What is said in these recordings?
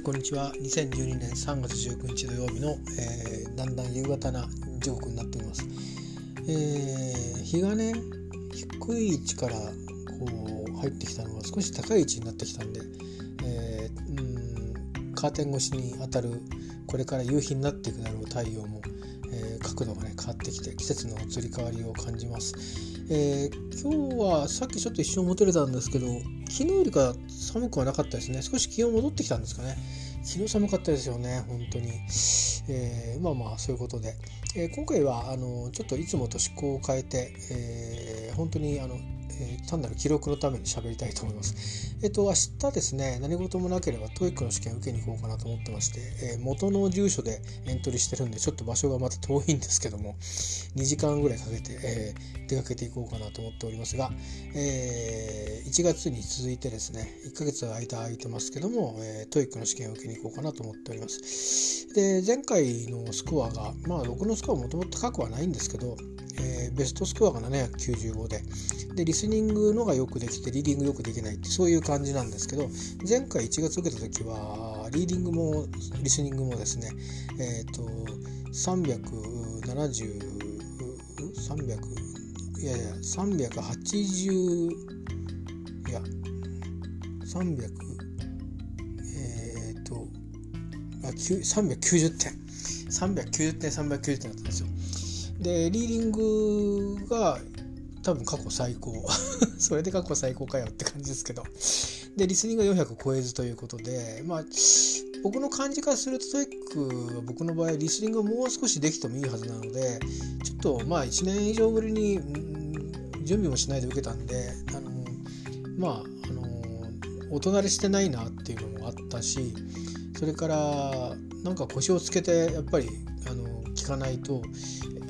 いこんにちは。2012年3月19日土曜日の、えー、だんだん夕方な時刻になっています、えー、日がね低い位置からこう入ってきたのが少し高い位置になってきたんで、えー、うんカーテン越しに当たるこれから夕日になっていくだろう太陽も、わってきて季節の移り変わりを感じます、えー、今日はさっきちょっと一瞬戻れたんですけど昨日よりか寒くはなかったですね。少し気温戻ってきたんですかね。昨日寒かったですよね本当に、えー、まあまあそういうことで、えー、今回はあのちょっといつもと思考を変えて、えー、本当にあのえー、単なる記録のために喋りたいと思います。えっ、と、明日ですね、何事もなければ TOEIC の試験を受けに行こうかなと思ってまして、えー、元の住所でエントリーしてるんで、ちょっと場所がまた遠いんですけども、2時間ぐらいかけて、えー、出かけていこうかなと思っておりますが、え1月に続いてですね、1ヶ月間空いてますけども、え TOEIC の試験を受けに行こうかなと思っております。で、前回のスコアが、まあ、僕のスコアはもともと高くはないんですけど、えベストスコアが795で、で、リスニングのがよくできてリーディングよくできないってそういう感じなんですけど前回1月受けた時はリーディングもリスニングもですねえっ、ー、と370 300いやいや380いや300えっ、ー、とあ390点。390点390点だったんですよ。でリーディングが多分過去最高。それで過去最高かよって感じですけど。でリスニングが400超えずということでまあ僕の感じからするとトイックは僕の場合リスニングがもう少しできてもいいはずなのでちょっとまあ1年以上ぶりに、準備もしないで受けたんであのまああのお隣してないなっていうのもあったしそれからなんか腰をつけてやっぱりあの聞かないと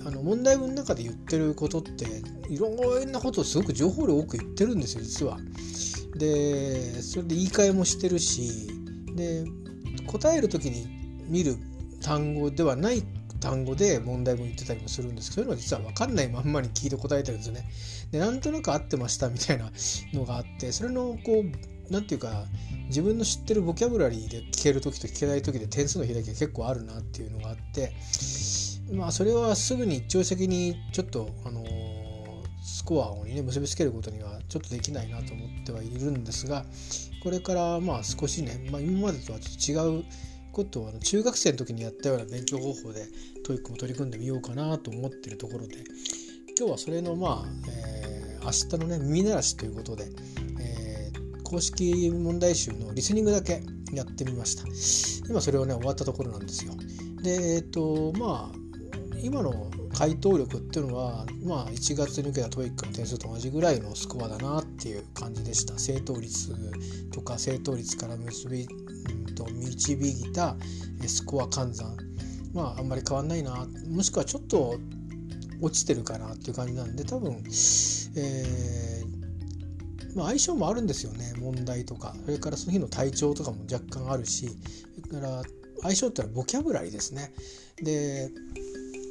あの問題文の中で言ってることっていろんなことをすごく情報量多く言ってるんですよ実は。でそれで言い換えもしてるしで答える時に見る単語ではない単語で問題文言ってたりもするんですけどそういうのは実は分かんないまんまに聞いて答えてるんですよね。でなんとなく合ってましたみたいなのがあってそれのこう何て言うか自分の知ってるボキャブラリーで聞ける時と聞けない時で点数の開きが結構あるなっていうのがあってまあそれはすぐに一朝的にちょっとあのスコアをね結びつけることにはちょっとできないなと思ってはいるんですがこれからまあ少しね、まあ、今までとはちょっと違うことをあの中学生の時にやったような勉強方法で TOEIC も取り組んでみようかなと思ってるところで今日はそれのまあ、えー、明日のね耳慣らしということで、えー、公式問題集のリスニングだけやってみました。今それをね終わったところなんですよ。でえっ、ー、とまあ今の回答力っていうのは、まあ、1月に受けた TOEIC の点数と同じぐらいのスコアだなっていう感じでした。正答率とか正答率から結び、うん、と導いたスコア換算。まああんまり変わんないな。もしくはちょっと落ちてるかなっていう感じなんで多分、えーまあ、相性もあるんですよね。問題とか。それからその日の体調とかも若干あるし。それから相性ってのはボキャブラリーですね。で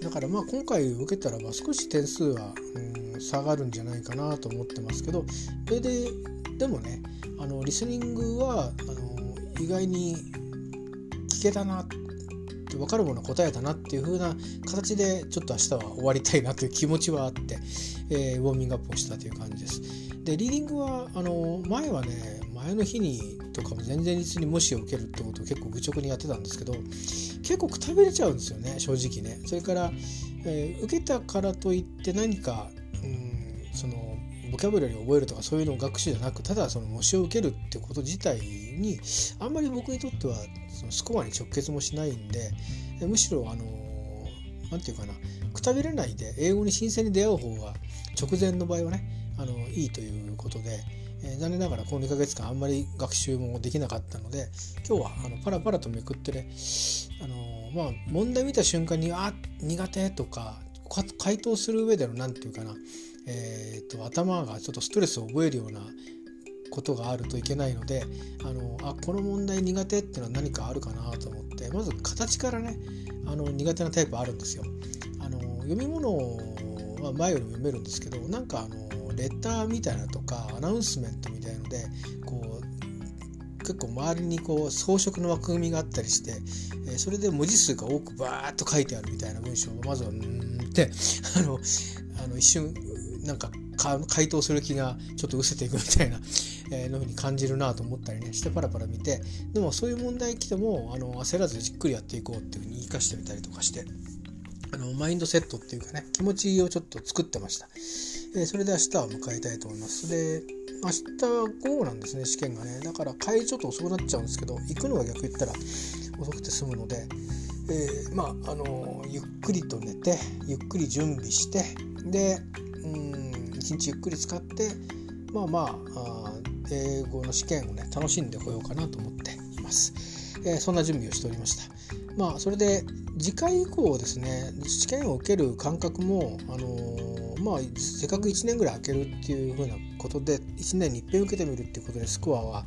だからまあ今回受けたらば少し点数は、うん、下がるんじゃないかなと思ってますけどそれででもねあのリスニングはあの意外に聞けたなって分かるもの答えたなっていう風な形でちょっと明日は終わりたいなという気持ちはあって、えー、ウォーミングアップをしたという感じです。でリーディングはあの前はね前の日にとかも全然実に無視を受けるってことを結構愚直にやってたんですけど結構くたびれちゃうんですよね正直ね。それから、えー、受けたからといって何かうんそのボキャブラリーを覚えるとかそういうのを学習じゃなくただその模試を受けるってこと自体にあんまり僕にとってはそのスコアに直結もしないんでむしろあの何て言うかなくたびれないで英語に新鮮に出会う方が直前の場合はねあのいいということで、え、残念ながらこの2ヶ月間あんまり学習もできなかったので今日はあのパラパラとめくってねあのまあ問題見た瞬間にあ苦手とか回答する上での何て言うかな、えーと、頭がちょっとストレスを覚えるようなことがあるといけないのであのあこの問題苦手っていうのは何かあるかなと思ってまず形からねあの苦手なタイプあるんですよ。あの読み物は前よりも読めるんですけどなんかあのレターみたいなとかアナウンスメントみたいのでこう結構周りにこう装飾の枠組みがあったりして、え、それで文字数が多くバーッと書いてあるみたいな文章をまずはうんって あのあの一瞬なんか回答する気がちょっと失せていくみたいな、えー、のふうに感じるなと思ったりねしてパラパラ見てでもそういう問題来てもあの焦らずじっくりやっていこうっていうふうに言いかしてみたりとかしてあのマインドセットっていうかね気持ちをちょっと作ってました。えー、それで明日を迎えたいと思います。で、明日午後なんですね、試験がね。だから帰りちょっと遅くなっちゃうんですけど、行くのが逆言ったら遅くて済むので、えー、まあ、あのゆっくりと寝て、ゆっくり準備して、で、うん、一日ゆっくり使って、まあまああ、英語の試験をね、楽しんでこようかなと思っています。えー、そんな準備をしておりました。まあ、それで次回以降ですね試験を受ける感覚も、あのー、まあ、せっかく1年ぐらい空けるっていうふうなことで1年にいっぺん受けてみるっていうことでスコアは、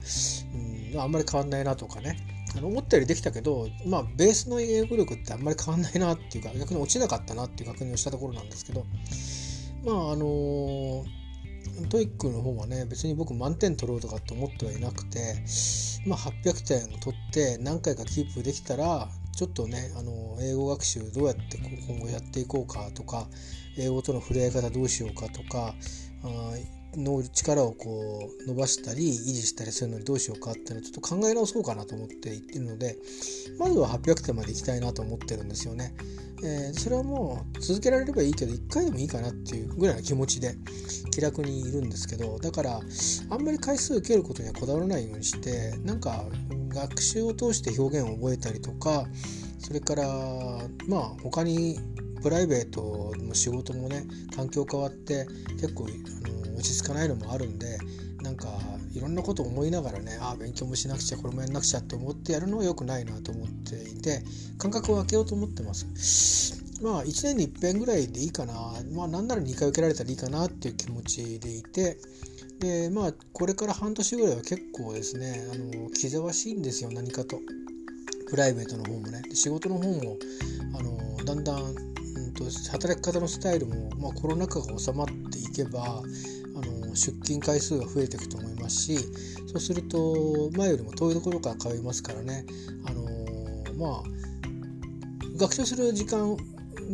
うん、あんまり変わんないなとかね。思ったよりできたけど、まあ、ベースの英語力ってあんまり変わんないなっていうか逆に落ちなかったなっていう確認をしたところなんですけどまああの TOEIC の方はね別に僕満点取ろうとかって思ってはいなくて、まあ、800点取って何回かキープできたらちょっとねあの英語学習どうやって今後やっていこうかとか英語との触れ合い方どうしようかとかの力をこう伸ばしたり維持したりするのにどうしようかっていうのをちょっと考え直そうかなと思って言ってるのでまずは800点までいきたいなと思ってるんですよね。えー、それはもう続けられればいいけど1回でもいいかなっていうぐらいの気持ちで気楽にいるんですけどだからあんまり回数受けることにはこだわらないようにしてなんか学習を通して表現を覚えたりとかそれからまあ他にプライベートの仕事もね環境変わって結構あの落ち着かないのもあるんでなんかいろんなことを思いながらねああ勉強もしなくちゃこれもやんなくちゃって思ってやるのは良くないなと思っていて感覚を分けようと思ってます。まあ1年に1遍ぐらいでいいかな。まあなんなら2回受けられたらいいかなっていう気持ちでいてでまあこれから半年ぐらいは結構ですねあの気ぜわしいんですよ何かと。プライベートの方もね。仕事の方もあのだんだん、と、働き方のスタイルも、まあ、コロナ禍が収まっていけばあの出勤回数が増えていくと思いますしそうすると前よりも遠いところから通いますからねあのまあ学習する時間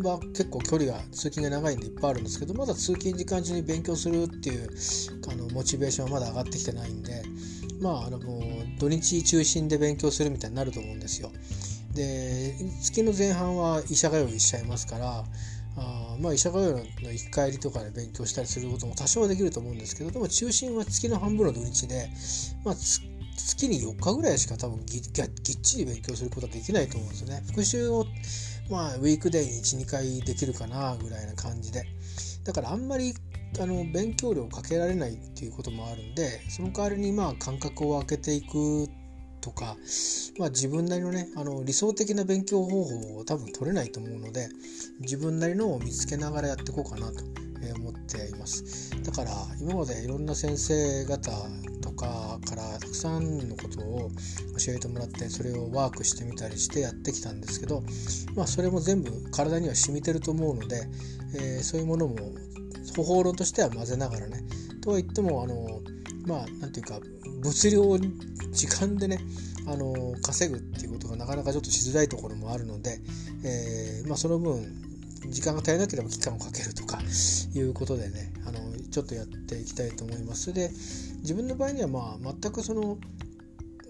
は結構距離が通勤が長いんでいっぱいあるんですけどまだ通勤時間中に勉強するっていうあのモチベーションはまだ上がってきてないんでまああの土日中心で勉強するみたいになると思うんですよ。で月の前半は医者通いしちゃいますからあまあ医者通いの行き帰りとかで勉強したりすることも多少はできると思うんですけどでも中心は月の半分の土日で、まあ、月に4日ぐらいしか多分ぎぎっちり勉強することはできないと思うんですよね。復習をまあウィークデーに12回できるかなぐらいな感じでだからあんまりあの勉強量をかけられないっていうこともあるんでその代わりにまあ間隔を空けていくとか、まあ、自分なりのねあの理想的な勉強方法を多分取れないと思うので自分なりのを見つけながらやっていこうかなと思っています。だから今までいろんな先生方とかからたくさんのことを教えてもらってそれをワークしてみたりしてやってきたんですけどまあそれも全部体には染みてると思うので、えー、そういうものも方法論としては混ぜながらねとは言ってもあのまあ何て言うか物量時間でねあの稼ぐっていうことがなかなかちょっとしづらいところもあるので、えー、まあ、その分時間が足りなければ期間をかけるとかいうことでねあのちょっとやっていきたいと思います。で自分の場合にはまあ全くその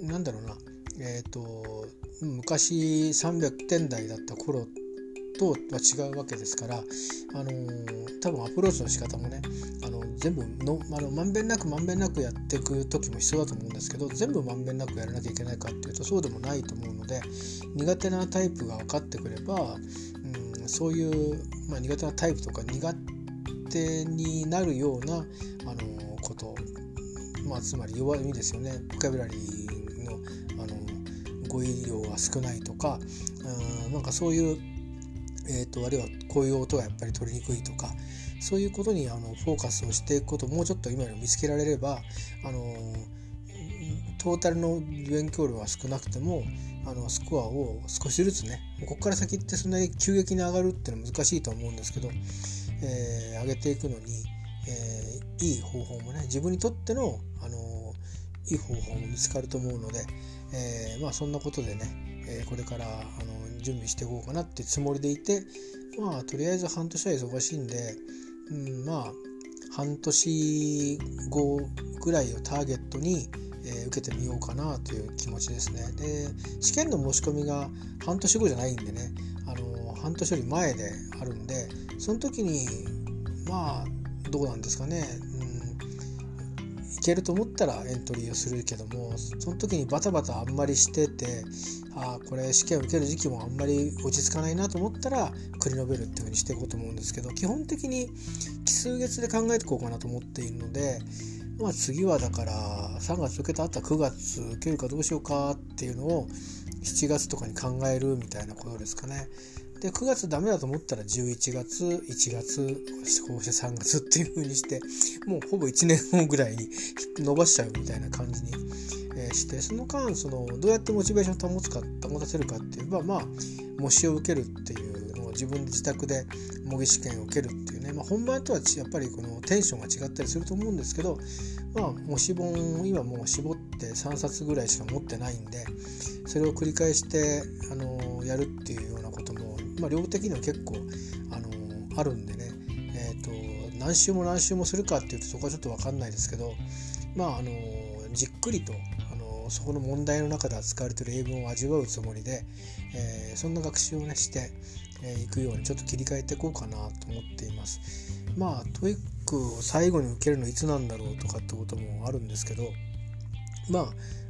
なんだろうなえっ、ー、と昔300点台だった頃とは違うわけですから、あの、多分アプローチの仕方もねあの全部のあのまんべんなくまんべんなくやっていく時も必要だと思うんですけど全部まんべんなくやらなきゃいけないかっていうとそうでもないと思うので苦手なタイプが分かってくれば、うん、そういう、まあ、苦手なタイプとか苦手になるような、あの、こと、まあ、つまり弱みですよね。ボキャブラリーの、あの語彙量が少ないとか、うん、なんかそういうえーと、あるいはこういう音がやっぱり取りにくいとかそういうことにあのフォーカスをしていくことをもうちょっと今より見つけられればあのトータルの勉強量は少なくてもあのスコアを少しずつねここから先ってそんなに急激に上がるっていうのは難しいと思うんですけど、えー、上げていくのに、えー、いい方法もね自分にとってのあのいい方法も見つかると思うので、えー、まあそんなことでね、えー、これからあの準備していこうかなってつもりでいてまあとりあえず半年は忙しいんで、うん、まあ半年後ぐらいをターゲットに、えー、受けてみようかなという気持ちですね。で試験の申し込みが半年後じゃないんでね、あの半年より前であるんでその時にまあどうなんですかね、いけると思ったらエントリーをするけどもその時にバタバタあんまりしててああこれ試験を受ける時期もあんまり落ち着かないなと思ったら繰り延べるっていうふうにしていこうと思うんですけど基本的に奇数月で考えていこうかなと思っているのでまあ次はだから3月受けた後は9月受けるかどうしようかっていうのを7月とかに考えるみたいなことですかね。で9月ダメだと思ったら11月1月こうして3月っていう風にしてもうほぼ1年後ぐらいに伸ばしちゃうみたいな感じに、えしてその間そのどうやってモチベーションを保つか保たせるかっていうばまあ模試を受けるっていうのを自分で自宅で模擬試験を受けるっていうね、まあ、本番とはやっぱりこのテンションが違ったりすると思うんですけどまあ模試本今もう絞って3冊ぐらいしか持ってないんでそれを繰り返してあのやるっていうようなまあ、量的には結構、あのー、あるんでね、えーと、何周も何周もするかっていうとそこはちょっと分かんないですけど、まああのー、じっくりと、あのー、そこの問題の中で扱われてる英文を味わうつもりで、えそんな学習をねしてい、えー、くようにちょっと切り替えていこうかなと思っています。まあ TOEIC を最後に受けるのいつなんだろうとかってこともあるんですけどま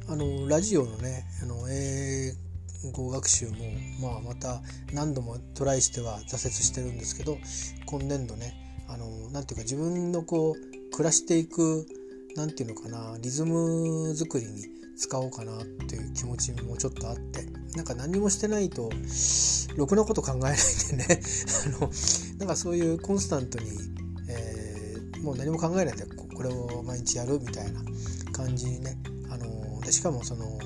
ああのラジオのねあの英語学習も、まあ、また何度もトライしては挫折してるんですけど今年度ねあのなんていうか自分のこう暮らしていくなんていうのかなリズム作りに使おうかなっていう気持ちもちょっとあってなんか何もしてないとろくなこと考えないでね。あのなんかそういうコンスタントに、えー、もう何も考えないでこれを毎日やるみたいな感じにねあのでしかもその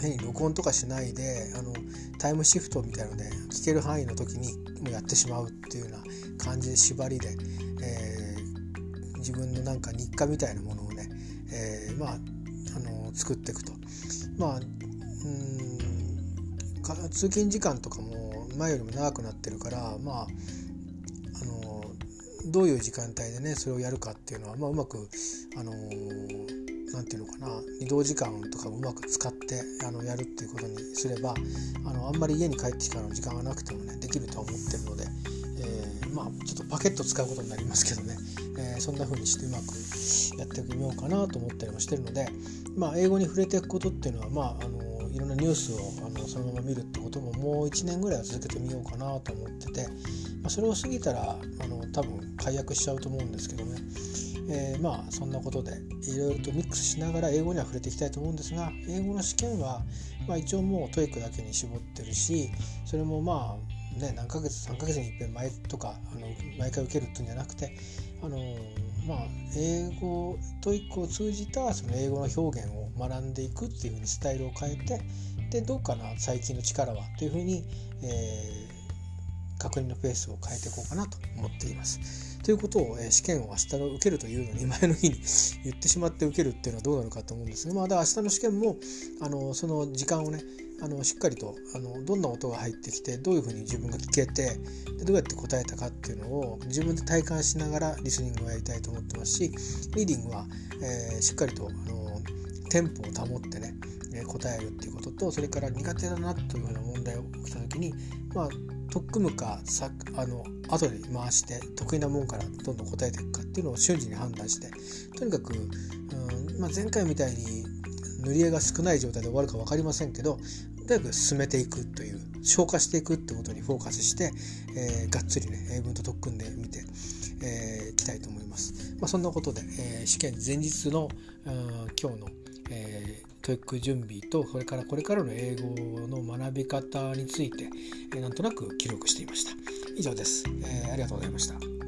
変に録音とかしないであのタイムシフトみたいので聞ける範囲の時にもうやってしまうっていうような感じで縛りで、えー、自分のなんか日課みたいなものをね、えー、まああの作っていくと。まあうん通勤時間とかも前よりも長くなってるからまああのどういう時間帯でねそれをやるかっていうのは、まあ、うまくあのー何て言うのかな移動時間とかもうまく使ってあのやるっていうことにすればあのあんまり家に帰ってからの時間がなくてもねできるとは思ってるので、えー、まあちょっとパケット使うことになりますけどね、えー、そんな風にしてうまくやってみようかなと思ったりもしてるので、まあ、英語に触れていくことっていうのはまああのいろんなニュースをあのそのまま見るってことももう1年ぐらいは続けてみようかなと思ってて、まあ、それを過ぎたらあの多分解約しちゃうと思うんですけどね。えー、まあそんなことでいろいろとミックスしながら英語には触れていきたいと思うんですが英語の試験は、まあ、一応もう TOEIC だけに絞ってるしそれもまあね何ヶ月3ヶ月にいっぺん前とかあの毎回受けるっていうんじゃなくてあのまあ英語 TOEIC を通じたその英語の表現を学んでいくっていうふうにスタイルを変えてでどうかな最近の力はというふうに、えー、確認のペースを変えていこうかなと思っています。ということを、え試験を明日の受けるというのに前の日に言ってしまって受けるっていうのはどうなのかと思うんですが、まあ、だ明日の試験もあのその時間をねあのしっかりとあのどんな音が入ってきてどういうふうに自分が聞けてでどうやって答えたかっていうのを自分で体感しながらリスニングをやりたいと思ってますしリーディングは、えー、しっかりとあのテンポを保ってね答えるっていうこととそれから苦手だなというふうな問題が起きた時にまあ取っ組むかさあの後で回して得意なもんからどんどん答えていくかっていうのを瞬時に判断してとにかく、うんまあ、前回みたいに塗り絵が少ない状態で終わるか分かりませんけどとにかく進めていくという消化していくってことにフォーカスして、えー、がっつりね英文と特訓で見てい、えー、きたいと思います。まあ、そんなことで、えー、試験前日の今日の、えー、教育準備とそれからこれからの英語の学び方について、えー、なんとなく記録していました。以上です、えー、ありがとうございました。